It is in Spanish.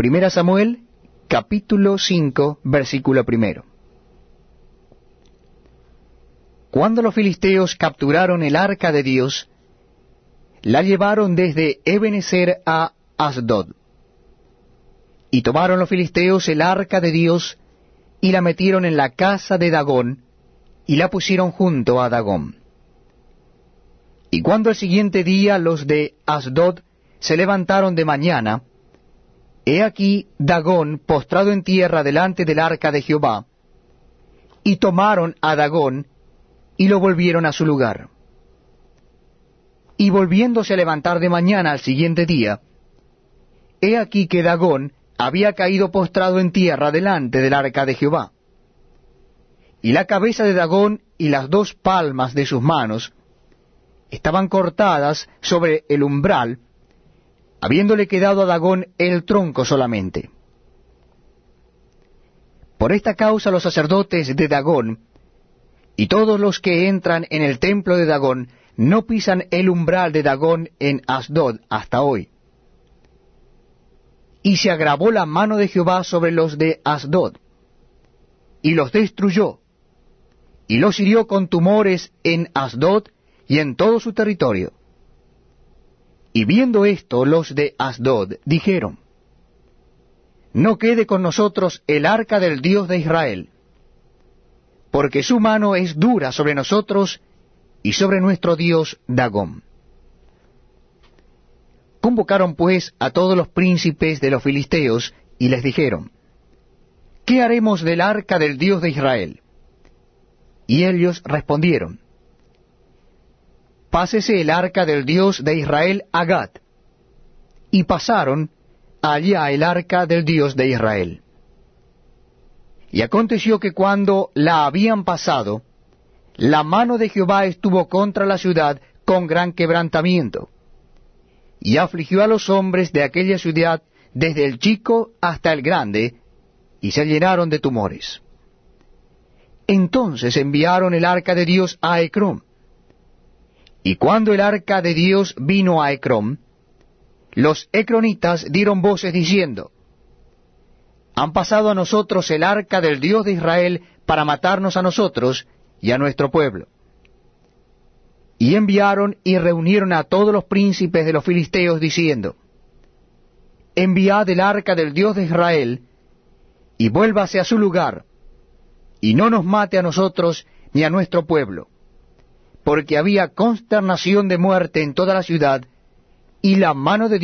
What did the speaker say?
Primera Samuel, capítulo 5, versículo primero. Cuando los filisteos capturaron el arca de Dios, la llevaron desde Ebenezer a Asdod. Y tomaron los filisteos el arca de Dios y la metieron en la casa de Dagón y la pusieron junto a Dagón. Y cuando el siguiente día los de Asdod se levantaron de mañana, he aquí Dagón postrado en tierra delante del arca de Jehová, y tomaron a Dagón y lo volvieron a su lugar. Y volviéndose a levantar de mañana al siguiente día, he aquí que Dagón había caído postrado en tierra delante del arca de Jehová. Y la cabeza de Dagón y las dos palmas de sus manos estaban cortadas sobre el umbral, habiéndole quedado a Dagón el tronco solamente. Por esta causa los sacerdotes de Dagón y todos los que entran en el templo de Dagón no pisan el umbral de Dagón en Asdod hasta hoy. Y se agravó la mano de Jehová sobre los de Asdod, y los destruyó, y los hirió con tumores en Asdod y en todo su territorio. Y viendo esto, los de Asdod dijeron, No quede con nosotros el arca del Dios de Israel, porque su mano es dura sobre nosotros y sobre nuestro Dios Dagón. Convocaron pues a todos los príncipes de los filisteos y les dijeron, ¿Qué haremos del arca del Dios de Israel? Y ellos respondieron, Pásese el arca del Dios de Israel a Gad. Y pasaron allá el arca del Dios de Israel. Y aconteció que cuando la habían pasado, la mano de Jehová estuvo contra la ciudad con gran quebrantamiento, y afligió a los hombres de aquella ciudad desde el chico hasta el grande, y se llenaron de tumores. Entonces enviaron el arca de Dios a Ecrón. Y cuando el arca de Dios vino a Ecrón, los ecronitas dieron voces diciendo, Han pasado a nosotros el arca del Dios de Israel para matarnos a nosotros y a nuestro pueblo. Y enviaron y reunieron a todos los príncipes de los filisteos diciendo, Enviad el arca del Dios de Israel, y vuélvase a su lugar, y no nos mate a nosotros ni a nuestro pueblo, porque había consternación de muerte en toda la ciudad, y la mano de